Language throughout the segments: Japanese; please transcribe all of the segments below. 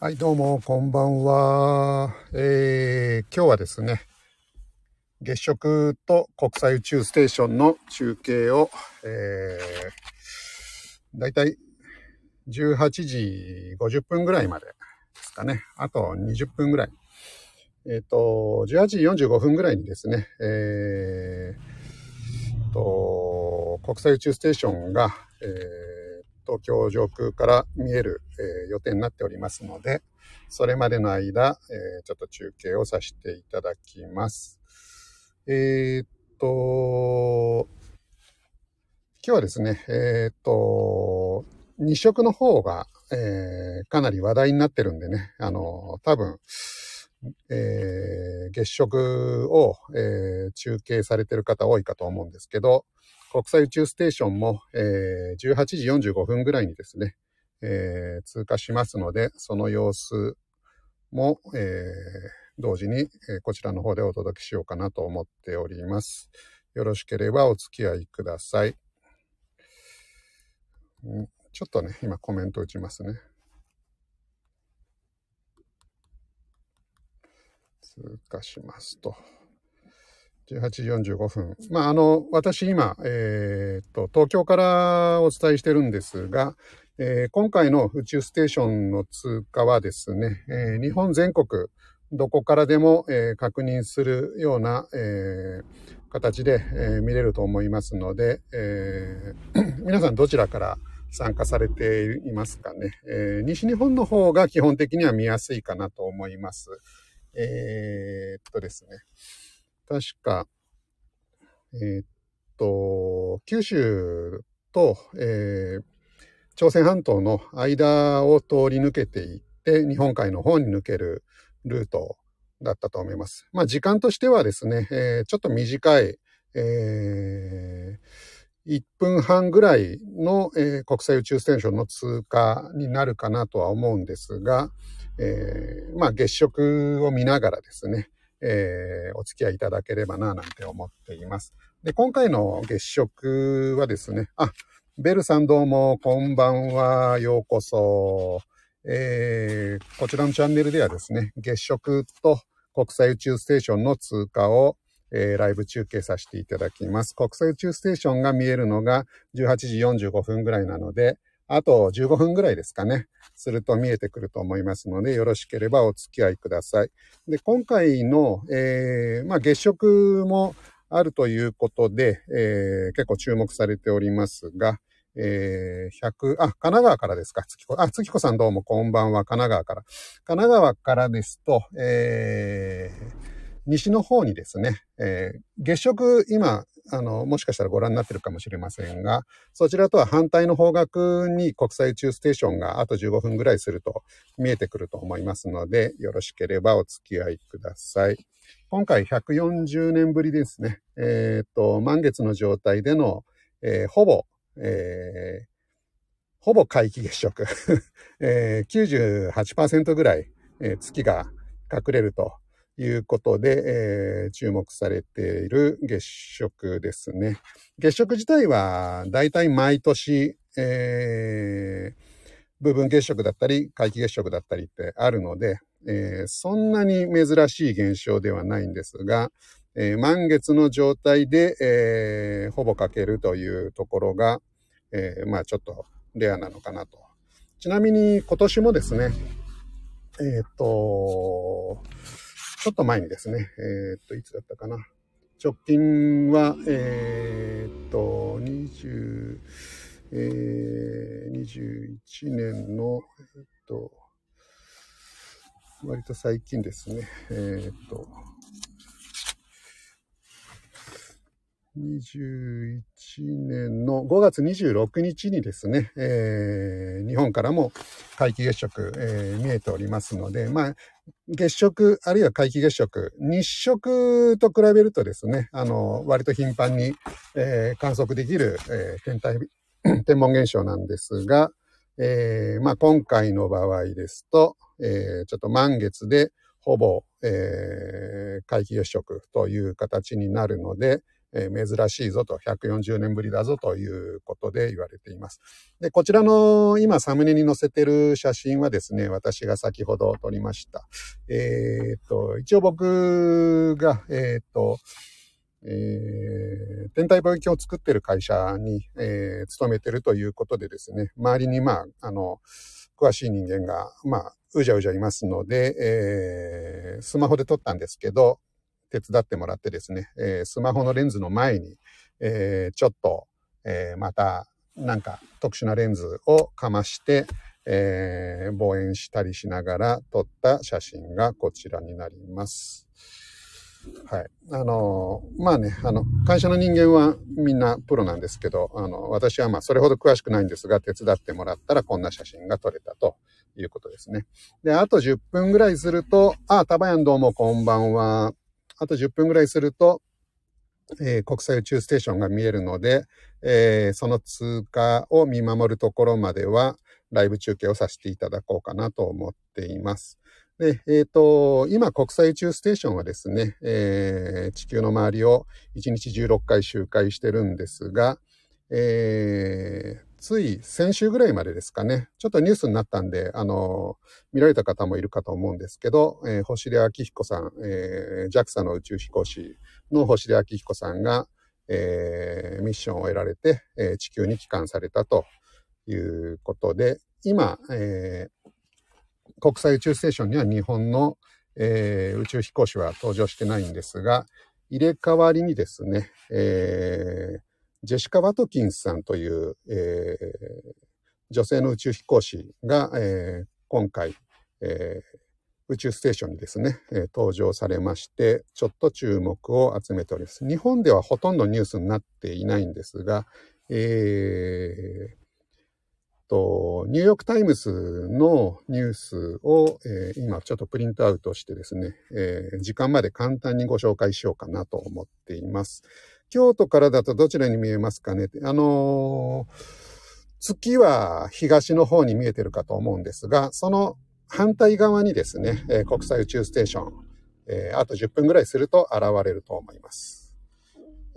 はい、どうも、こんばんは。えー、今日はですね、月食と国際宇宙ステーションの中継を、えー、だいたい18時50分ぐらいまでですかね。あと20分ぐらい。えっ、ー、と、18時45分ぐらいにですね、えー、と、国際宇宙ステーションが、えー東京上空から見える、え、予定になっておりますので、それまでの間、え、ちょっと中継をさせていただきます。えー、っと、今日はですね、えー、っと、日食の方が、えー、かなり話題になってるんでね、あの、多分、えー、月食を、えー、中継されてる方多いかと思うんですけど、国際宇宙ステーションも、えー、18時45分ぐらいにですね、えー、通過しますので、その様子も、えー、同時に、え、こちらの方でお届けしようかなと思っております。よろしければお付き合いください。ちょっとね、今コメント打ちますね。通過しますと。18時45分。まあ、あの、私今、えー、っと、東京からお伝えしてるんですが、えー、今回の宇宙ステーションの通過はですね、えー、日本全国、どこからでも、えー、確認するような、え形で、え見れると思いますので、え 皆さんどちらから参加されていますかね、え西日本の方が基本的には見やすいかなと思います。えっとですね。確か、えー、っと、九州と、えー、朝鮮半島の間を通り抜けていって、日本海の方に抜けるルートだったと思います。まあ時間としてはですね、えー、ちょっと短い、えー、1分半ぐらいの、えー、国際宇宙ステーションの通過になるかなとは思うんですが、えー、まあ月食を見ながらですね、えー、お付き合いいただければな、なんて思っています。で、今回の月食はですね、あ、ベルさんどうも、こんばんは、ようこそ。えー、こちらのチャンネルではですね、月食と国際宇宙ステーションの通過を、えー、ライブ中継させていただきます。国際宇宙ステーションが見えるのが18時45分ぐらいなので、あと15分ぐらいですかね。すると見えてくると思いますので、よろしければお付き合いください。で、今回の、えー、まあ、月食もあるということで、えー、結構注目されておりますが、えー、100、あ、神奈川からですか？月子、あ、月子さんどうもこんばんは、神奈川から。神奈川からですと、えー、西の方にですね、えー、月食今、あの、もしかしたらご覧になってるかもしれませんが、そちらとは反対の方角に国際宇宙ステーションがあと15分ぐらいすると見えてくると思いますので、よろしければお付き合いください。今回140年ぶりですね。えっ、と、満月の状態での、えー、ほぼ、えー、ほぼ皆既月食、えー、98%ぐらい、えー、月が隠れるということで、えー、注目されている月食ですね。月食自体はだいたい毎年、えー、部分月食だったり、皆既月食だったりってあるので、えー、そんなに珍しい現象ではないんですが、えー、満月の状態で、えー、ほぼ欠けるというところが、え、まあちょっとレアなのかなと。ちなみに今年もですね、えっ、と、ちょっと前にですね、え、っと、いつだったかな。直近は、え、っと、20、えー、21年の、え、っと、割と最近ですね、え、っと、21年の5月26日にですね、えー、日本からも皆既月食、えー、見えておりますので、まあ、月食、あるいは皆既月食、日食と比べるとですね、あの、割と頻繁に、えー、観測できる、えー、天体、天文現象なんですが、えー、まあ、今回の場合ですと、えー、ちょっと満月でほぼ、えー、皆既月食という形になるので、えー、珍しいぞと、140年ぶりだぞということで言われています。で、こちらの今サムネに載せてる写真はですね、私が先ほど撮りました。えっ、と、一応僕が、えっ、と、えー、天体望遠鏡を作ってる会社に、えー、勤めてるということでですね、周りにまあ、あの、詳しい人間が、まあ、うじゃうじゃいますので、えー、スマホで撮ったんですけど、手伝ってもらってですね、えー、スマホのレンズの前に、えー、ちょっと、えー、またなんか特殊なレンズをかまして、えー、望遠したりしながら撮った写真がこちらになります。はい。あの、まあね、あの、会社の人間はみんなプロなんですけど、あの、私はまあそれほど詳しくないんですが、手伝ってもらったらこんな写真が撮れたということですね。で、あと10分ぐらいすると、あ、タバヤンどうもこんばんは。あと10分ぐらいすると、えー、国際宇宙ステーションが見えるので、えー、その通過を見守るところまでは、ライブ中継をさせていただこうかなと思っています。で、えっ、ー、と、今国際宇宙ステーションはですね、えー、地球の周りを1日16回周回してるんですが、えー、つい先週ぐらいまでですかね、ちょっとニュースになったんで、あの、見られた方もいるかと思うんですけど、えー、星出明彦さん、えー、JAXA の宇宙飛行士の星出明彦さんが、えー、ミッションを得られて、えー、地球に帰還されたということで、今、えー、国際宇宙ステーションには日本の、えー、宇宙飛行士は登場してないんですが、入れ替わりにですね、えー、ジェシカ・ワトキンスさんという、えー、女性の宇宙飛行士が、えー、今回、えー、宇宙ステーションにですね、えー、搭乗されまして、ちょっと注目を集めております。日本ではほとんどニュースになっていないんですが、えー、と、ニューヨークタイムズのニュースを、えー、今ちょっとプリントアウトしてですね、えー、時間まで簡単にご紹介しようかなと思っています。京都からだとどちらに見えますかね？あの、月は東の方に見えてるかと思うんですが、その反対側にですね、え、国際宇宙ステーション、え、あと10分ぐらいすると現れると思います。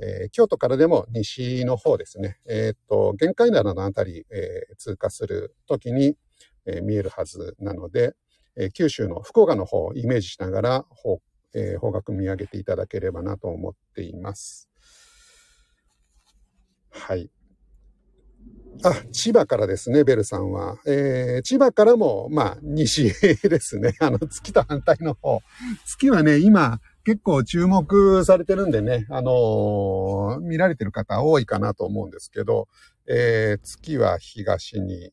えー、京都からでも西の方ですね、えっ、と、玄界灘のあたり、え通過するときに、え見えるはずなので、え九州の福岡の方をイメージしながら方、え方角見上げていただければなと思っています。はい。あ、千葉からですね、ベルさんは。えー、千葉からも、まあ、西ですね。あの、月と反対の方。月はね、今、結構注目されてるんでね、あのー、見られてる方多いかなと思うんですけど、えー、月は東に、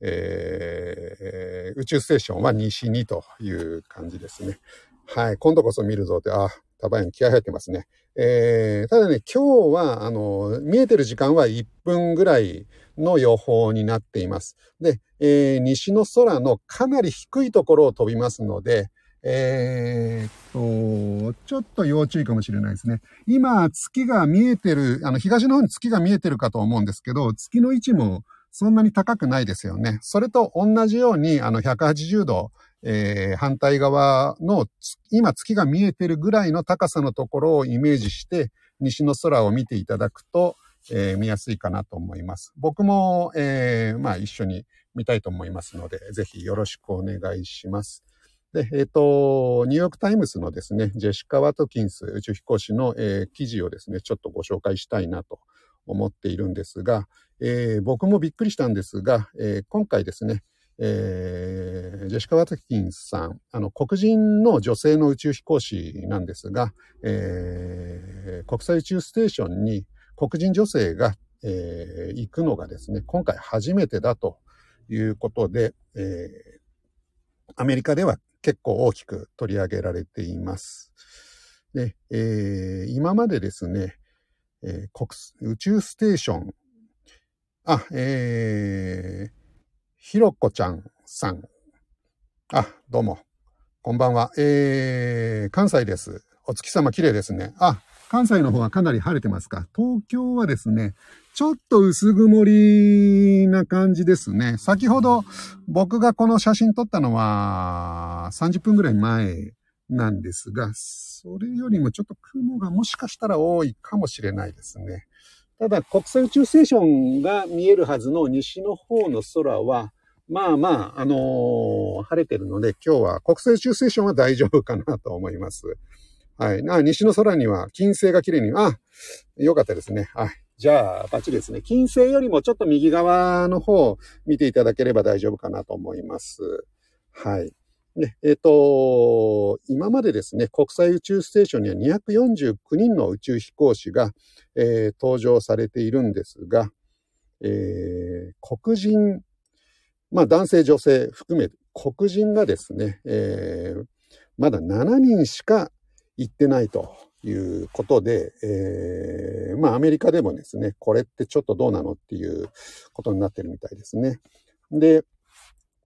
えー、宇宙ステーションは西にという感じですね。はい、今度こそ見るぞって、あ、タバヤン気合入ってますね。えー、ただね、今日は、あの、見えてる時間は1分ぐらいの予報になっています。で、えー、西の空のかなり低いところを飛びますので、えー、っと、ちょっと要注意かもしれないですね。今、月が見えてる、あの、東の方に月が見えてるかと思うんですけど、月の位置もそんなに高くないですよね。それと同じように、あの、180度、えー、反対側の今、月が見えてるぐらいの高さのところをイメージして西の空を見ていただくと、えー、見やすいかなと思います。僕も、えー、まあ一緒に見たいと思いますので、ぜひよろしくお願いします。で、えっ、ー、と、ニューヨークタイムズのですね、ジェシカ・ワトキンス宇宙飛行士の、えー、記事をですね、ちょっとご紹介したいなと思っているんですが、えー、僕もびっくりしたんですが、えー、今回ですね、えー、ジェシカ・ワトキンさん、あの、黒人の女性の宇宙飛行士なんですが、えー、国際宇宙ステーションに黒人女性が、えー、行くのがですね、今回初めてだということで、えー、アメリカでは結構大きく取り上げられています。で、えー、今までですね、えー、国宇宙ステーション、あ、えー、ひろこちゃんさん。あ、どうも。こんばんは。えー、関西です。お月様綺麗ですね。あ、関西の方はかなり晴れてますか。東京はですね、ちょっと薄曇りな感じですね。先ほど僕がこの写真撮ったのは30分ぐらい前なんですが、それよりもちょっと雲がもしかしたら多いかもしれないですね。ただ、国際宇宙ステーションが見えるはずの西の方の空は、まあまあ、あのー、晴れてるので、今日は国際宇宙ステーションは大丈夫かなと思います。はい。な、西の空には金星が綺麗に、あ、よかったですね。はい。じゃあ、バッチリですね。金星よりもちょっと右側の方を見ていただければ大丈夫かなと思います。はい。ね、えっ、ー、と、今までですね、国際宇宙ステーションには249人の宇宙飛行士が、えー、登場されているんですが、えー、黒人、まあ男性女性含め黒人がですね、えー、まだ7人しか行ってないということで、えー、まあアメリカでもですね、これってちょっとどうなのっていうことになってるみたいですね。で、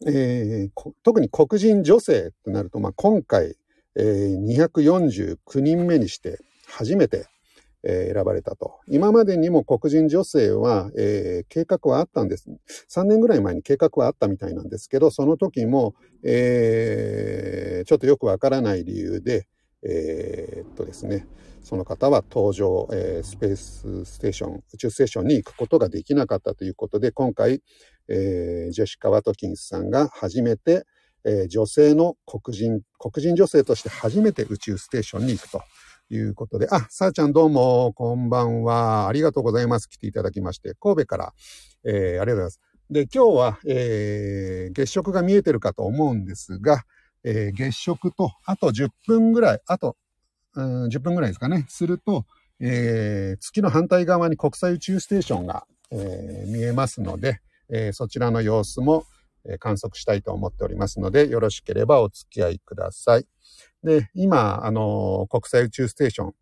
えー、特に黒人女性ってなると、まあ、今回、えー、249人目にして初めて、えー、選ばれたと。今までにも黒人女性は、えー、計画はあったんです。3年ぐらい前に計画はあったみたいなんですけど、その時も、えー、ちょっとよくわからない理由で、えー、っとですね、その方は登場、えー、スペースステーション、宇宙ステーションに行くことができなかったということで、今回、えー、ジェシカ・ワトキンスさんが初めて、えー、女性の黒人、黒人女性として初めて宇宙ステーションに行くとということで、あ、さあちゃんどうも、こんばんは。ありがとうございます。来ていただきまして、神戸から、えー、ありがとうございます。で、今日は、えー、月食が見えてるかと思うんですが、えー、月食と、あと10分ぐらい、あと、うん、10分ぐらいですかね、すると、えー、月の反対側に国際宇宙ステーションが、えー、見えますので、えー、そちらの様子も、え観測したいと思っておりますので、よろしければお付き合いください。で、今、あの国際宇宙ステーション、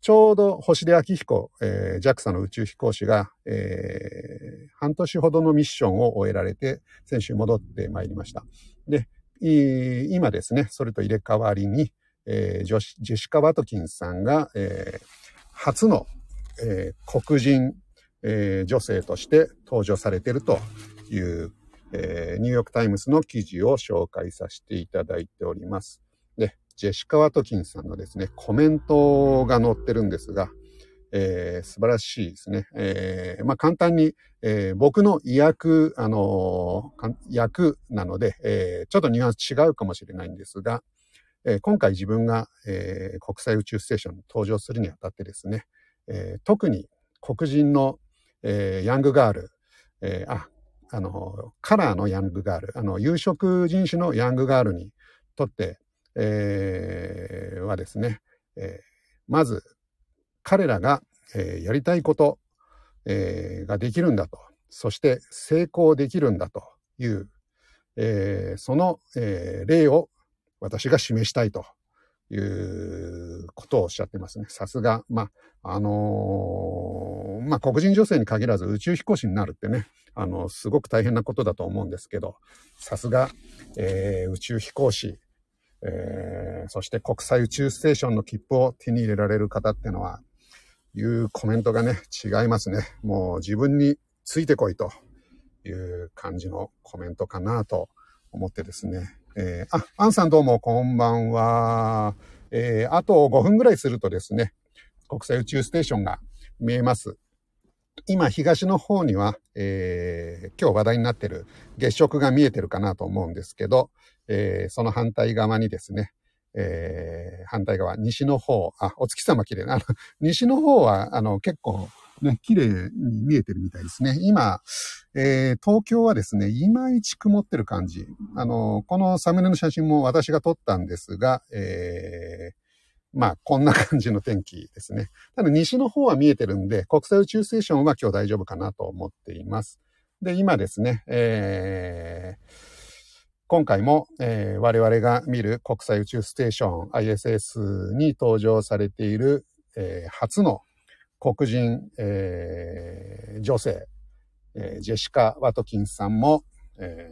ちょうど星出明彦、えー、JAXA の宇宙飛行士が、えー、半年ほどのミッションを終えられて、先週戻ってまいりました。で、今ですね、それと入れ替わりに、えー、ジェシカ・ワトキンさんが、えー、初の、えー、黒人えー、女性として搭乗されているという、えー、ニューヨークタイムズの記事を紹介させていただいております。ジェシカ・ワトキンスさんのですね、コメントが載ってるんですが、えー、素晴らしいですね。えー、まあ、簡単に、えー、僕の意訳、あのー、訳なので、えー、ちょっとニュアンス違うかもしれないんですが、えー、今回自分が、えー、国際宇宙ステーションに搭乗するにあたってですね、えー、特に黒人のえー、ヤングガール、えー、あ、あの、カラーのヤングガール、あの、有色人種のヤングガールにとって、えー、はですね、えー、まず、彼らが、えー、やりたいこと、えー、ができるんだと、そして成功できるんだという、えー、その、えー、例を私が示したいということをおっしゃってますね。さすが、まあ、あのー、まあ、黒人女性に限らず宇宙飛行士になるってね、あの、すごく大変なことだと思うんですけど、さすが、えー、宇宙飛行士、えー、そして国際宇宙ステーションの切符を手に入れられる方ってのは、いうコメントがね、違いますね。もう自分についてこいという感じのコメントかなと思ってですね。えー、あ、アンさんどうもこんばんは。えー、あと5分ぐらいするとですね、国際宇宙ステーションが見えます。今、東の方には、えー、今日話題になってる月食が見えてるかなと思うんですけど、えー、その反対側にですね、えー、反対側、西の方、あ、お月様綺麗な、あの、西の方は、あの、結構、ね、綺麗に見えてるみたいですね。今、えー、東京はですね、いまいち曇ってる感じ。あの、このサムネの写真も私が撮ったんですが、えー、まあ、こんな感じの天気ですね。ただ、西の方は見えてるんで、国際宇宙ステーションは今日大丈夫かなと思っています。で、今ですね、えー、今回も、えー、我々が見る国際宇宙ステーション ISS に登場されている、えー、初の黒人、えー、女性、え、ジェシカ・ワトキンさんも、え、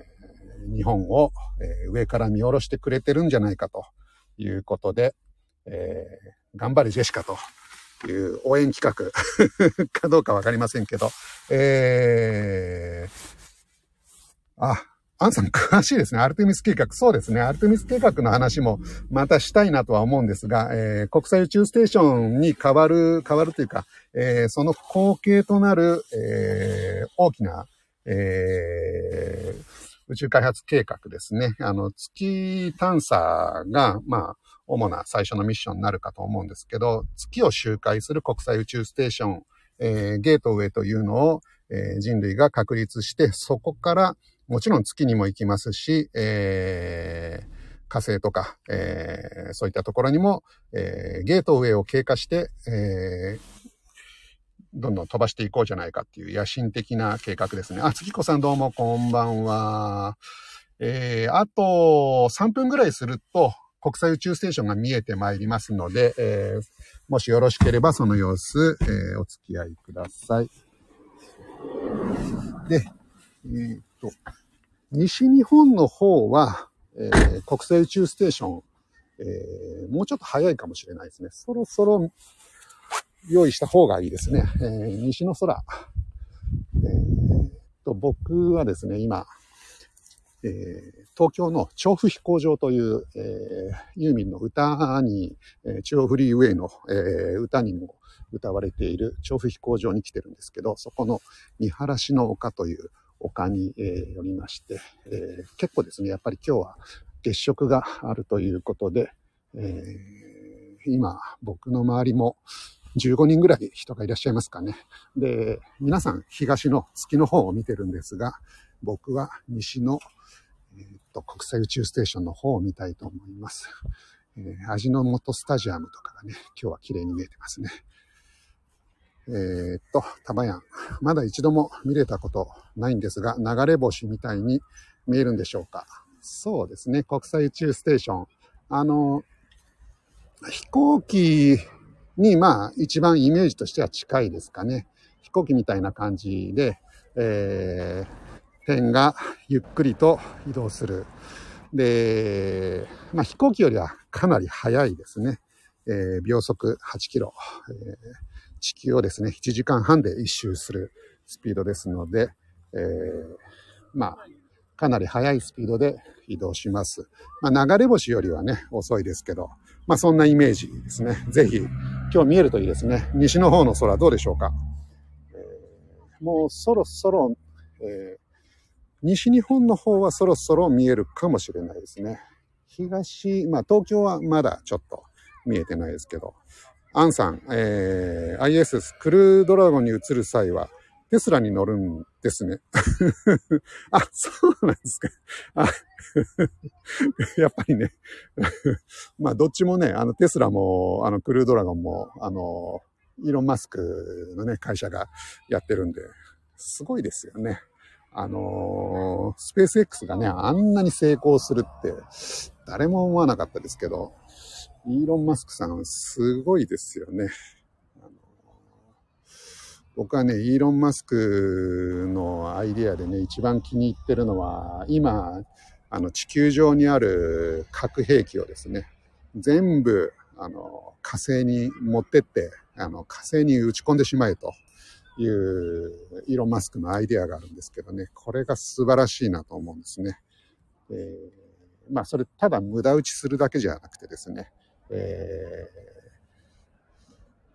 日本を、え、上から見下ろしてくれてるんじゃないかということで、え、頑張れジェシカという応援企画 かどうかわかりませんけど、えー、あ、アンさん詳しいですね。アルテミス計画。そうですね。アルテミス計画の話もまたしたいなとは思うんですが、えー、国際宇宙ステーションに変わる、変わるというか、えー、その後継となる、えー、大きな、え、宇宙開発計画ですね。あの、月探査が、まあ、主な最初のミッションになるかと思うんですけど、月を周回する国際宇宙ステーション、え、ゲートウェイというのを、え、人類が確立して、そこからもちろん月にも行きますし、えー、火星とか、えー、そういったところにも、えー、ゲートウェイを経過して、えー、どんどん飛ばしていこうじゃないかっていう野心的な計画ですね。あ、月子さんどうもこんばんは。えー、あと3分ぐらいすると、国際宇宙ステーションが見えてまいりますので、えー、もしよろしければその様子、えー、お付き合いください。で、えー、っと、西日本の方は、えー、国際宇宙ステーション、えー、もうちょっと早いかもしれないですね。そろそろ用意した方がいいですね。えー、西の空。えー、と僕はですね、今、え、東京の調布飛行場という、え、ユーミンの歌に、え、中央フリーウェイの、え、歌にも歌われている調布飛行場に来てるんですけど、そこの見晴らしの丘という丘に、え、寄りまして、え、結構ですね、やっぱり今日は月食があるということで、え、今僕の周りも15人ぐらい人がいらっしゃいますかね。で、皆さん東の月の方を見てるんですが、僕は西の、えー、っと国際宇宙ステーションの方を見たいと思います。えー、味の素スタジアムとかがね、今日は綺麗に見えてますね。えー、っと、タバヤン。まだ一度も見れたことないんですが、流れ星みたいに見えるんでしょうか。そうですね、国際宇宙ステーション。あの、飛行機に、まあ、一番イメージとしては近いですかね。飛行機みたいな感じで、えー、点がゆっくりと移動する。で、まあ、飛行機よりはかなり速いですね。えー、秒速8キロ、えー、地球をですね、1時間半で一周するスピードですので、えー、まあ、かなり速いスピードで移動します。まあ、流れ星よりはね、遅いですけど、まあ、そんなイメージですね。ぜひ、今日見えるといいですね。西の方の空どうでしょうか？えー、もうそろそろ、えー、西日本の方はそろそろ見えるかもしれないですね。東、まあ東京はまだちょっと見えてないですけど、アンさん、えー、ISS クルードラゴンに移る際は、テスラに乗るんですね。あ、そうなんですか。あ やっぱりね まあ、どっちもね、あの、テスラも、あの、クルードラゴンも、あの、イーロン・マスクのね、会社がやってるんで、すごいですよね。あのスペース X がね、あんなに成功するって、誰も思わなかったですけど、イーロン・マスクさん、すごいですよね。あの僕はね、イーロン・マスクのアイディアでね、一番気に入ってるのは、今、あの、地球上にある核兵器をですね、全部、あの、火星に持ってって、あの、火星に打ち込んでしまえというイーロン・マスクのアイディアがあるんですけどね、これが素晴らしいなと思うんですね。えー、まあ、それ、ただ無駄打ちするだけじゃなくてですね、え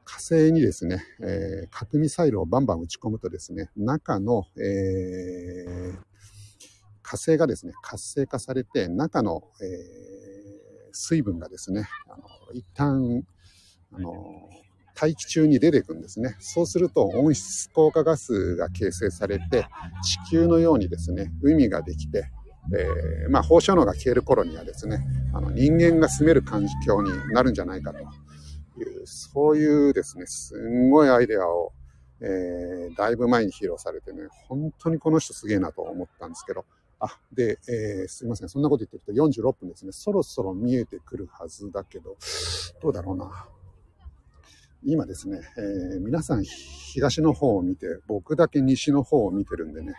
火星にですね、えー、核ミサイルをバンバン撃ち込むとですね、中の、えー、火星がですね、活性化されて、中の、えー、水分がですね、あの一旦、あの、大気中に出ていくんですね。そうすると温室効果ガスが形成されて、地球のようにですね、海ができて、えー、まあ放射能が消える頃にはですね、あの人間が住める環境になるんじゃないかという、そういうですね、すんごいアイデアを、えー、だいぶ前に披露されてね、本当にこの人すげえなと思ったんですけど、あ、で、えー、すいません。そんなこと言ってると46分ですね。そろそろ見えてくるはずだけど、どうだろうな。今ですね、えー、皆さん東の方を見て、僕だけ西の方を見てるんでね、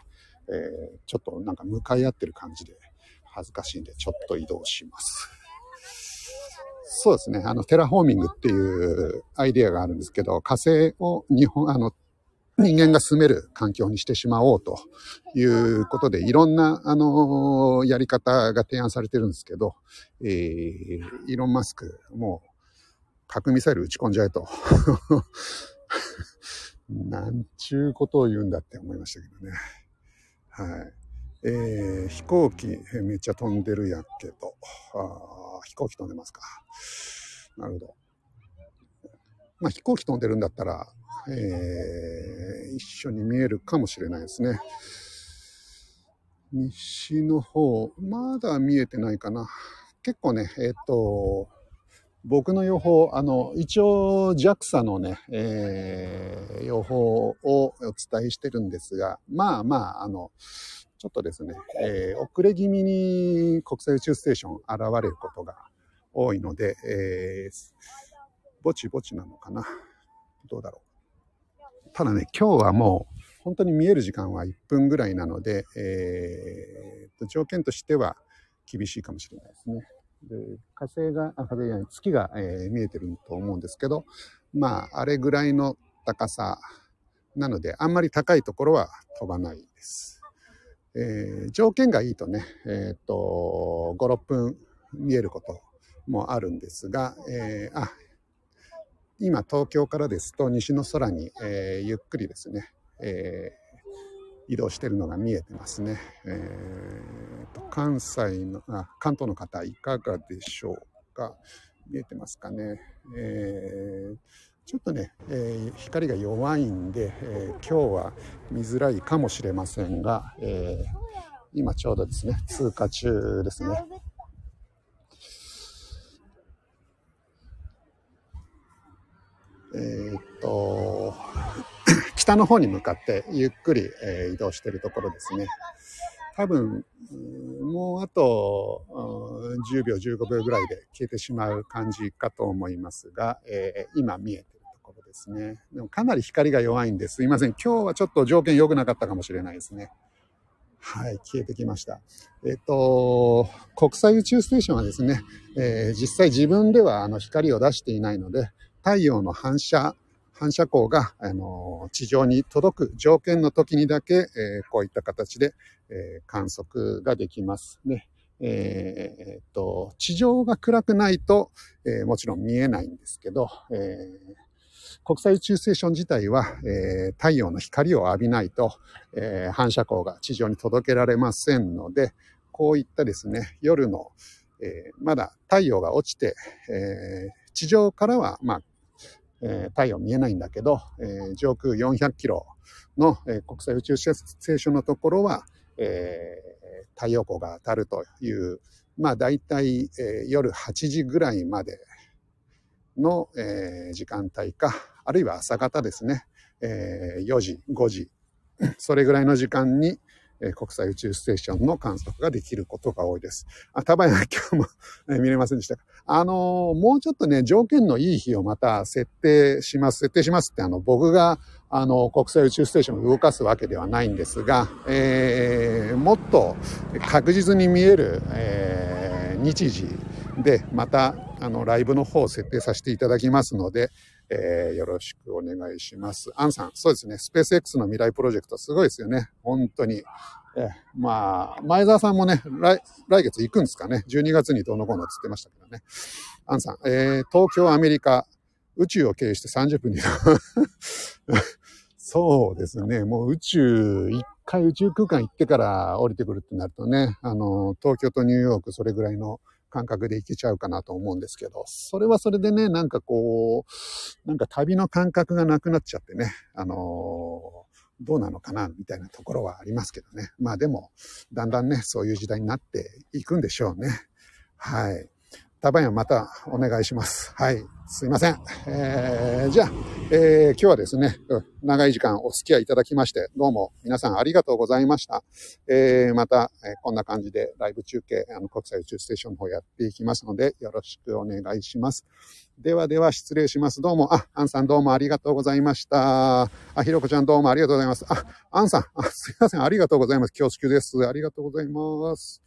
えー、ちょっとなんか向かい合ってる感じで恥ずかしいんで、ちょっと移動します。そうですね。あの、テラフォーミングっていうアイデアがあるんですけど、火星を日本、あの、人間が住める環境にしてしまおうということで、いろんな、あのやり方が提案されてるんですけど、えー、イーロン・マスク、もう、核ミサイル撃ち込んじゃえと。なんちゅうことを言うんだって思いましたけどね。はい。えー、飛行機めっちゃ飛んでるやけど、あ飛行機飛んでますか。なるほど。まあ飛行機飛んでるんだったら、えー、一緒に見えるかもしれないですね。西の方、まだ見えてないかな。結構ね、えっ、ー、と、僕の予報、あの、一応 JAXA のね、えー、予報をお伝えしてるんですが、まあまあ、あの、ちょっとですね、えー、遅れ気味に国際宇宙ステーション現れることが多いので、えー、ぼちぼちなのかな。どうだろう。ただね、今日はもう本当に見える時間は1分ぐらいなので、えー、条件としては厳しいかもしれないですね。で火星が、あ、火星じゃない、月が、えー、見えてると思うんですけど、まあ、あれぐらいの高さなので、あんまり高いところは飛ばないです。えー、条件がいいとね、えっ、と、5、6分見えることもあるんですが、えー、あ、今東京からですと西の空に、えー、ゆっくりですね、え移動してるのが見えてますね。えーと、関西のあ、関東の方いかがでしょうか？見えてますかね？えー、ちょっとね、えー、光が弱いんで、えー、今日は見づらいかもしれませんが、え今ちょうどですね、通過中ですね。えっと、北の方に向かってゆっくり、え移動してるところですね。多分、もうあと10秒、15秒ぐらいで消えてしまう感じかと思いますが、えー、今見えてるところですね。でもかなり光が弱いんですいません。今日はちょっと条件良くなかったかもしれないですね。はい、消えてきました。えっ、と、国際宇宙ステーションはですね、えー、実際自分ではあの光を出していないので、太陽の反射反射光が、あの、地上に届く条件の時にだけ、えー、こういった形で、えー、観測ができますね。えー、っと、地上が暗くないと、えもちろん見えないんですけど、え国際宇宙ステーション自体は、え太陽の光を浴びないと、え反射光が地上に届けられませんので、こういったですね、夜の、えまだ太陽が落ちて、え地上からは、まあ、えー、太陽見えないんだけど、えー、上空400キロの、えー、国際宇宙ステーションのところは、えー、太陽光が当たるという、まあ大体、えー、夜8時ぐらいまでの、えー、時間帯か、あるいは朝方ですね、えー、4時、5時、それぐらいの時間に、え国際宇宙ステーションの観測ができることが多いです。あ、たばや今日も、見れませんでした。あのー、もうちょっとね、条件のいい日をまた設定します。設定しますって、あの、僕が、あの、国際宇宙ステーションを動かすわけではないんですが、えー、もっと確実に見える、えー、日時で、また、あの、ライブの方を設定させていただきますので、えー、よろしくお願いします。アンさん、そうですね、スペース X の未来プロジェクトすごいですよね。本当に。えー、まあ、前澤さんもね、来、来月行くんですかね。12月にどうのこうのつってましたけどね。アンさん、えー、東京、アメリカ、宇宙を経由して30分に そうですね。もう宇宙、一回宇宙空間行ってから降りてくるってなるとね、あの、東京とニューヨーク、それぐらいの感覚でいけちゃうかなと思うんですけど、それはそれでね、なんかこう、なんか旅の感覚がなくなっちゃってね、あのー、どうなのかなみたいなところはありますけどね。まあでも、だんだんね、そういう時代になっていくんでしょうね。はい。たばやまたお願いします。はい。すいません。えー、じゃあ、えー、今日はですね、長い時間お付き合いいただきまして、どうも皆さんありがとうございました。えー、また、えー、こんな感じでライブ中継、あの、国際宇宙ステーションの方やっていきますので、よろしくお願いします。ではでは失礼します。どうも、あ、アンさんどうもありがとうございました。あ、ひろこちゃんどうもありがとうございます。あ、アンさん、あすいません、ありがとうございます。恐縮です。ありがとうございます。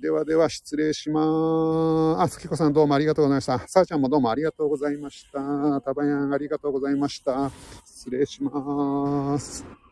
ではでは失礼しまーす。あ、月子さんどうもありがとうございました。さあちゃんもどうもありがとうございました。たばやんありがとうございました。失礼しまーす。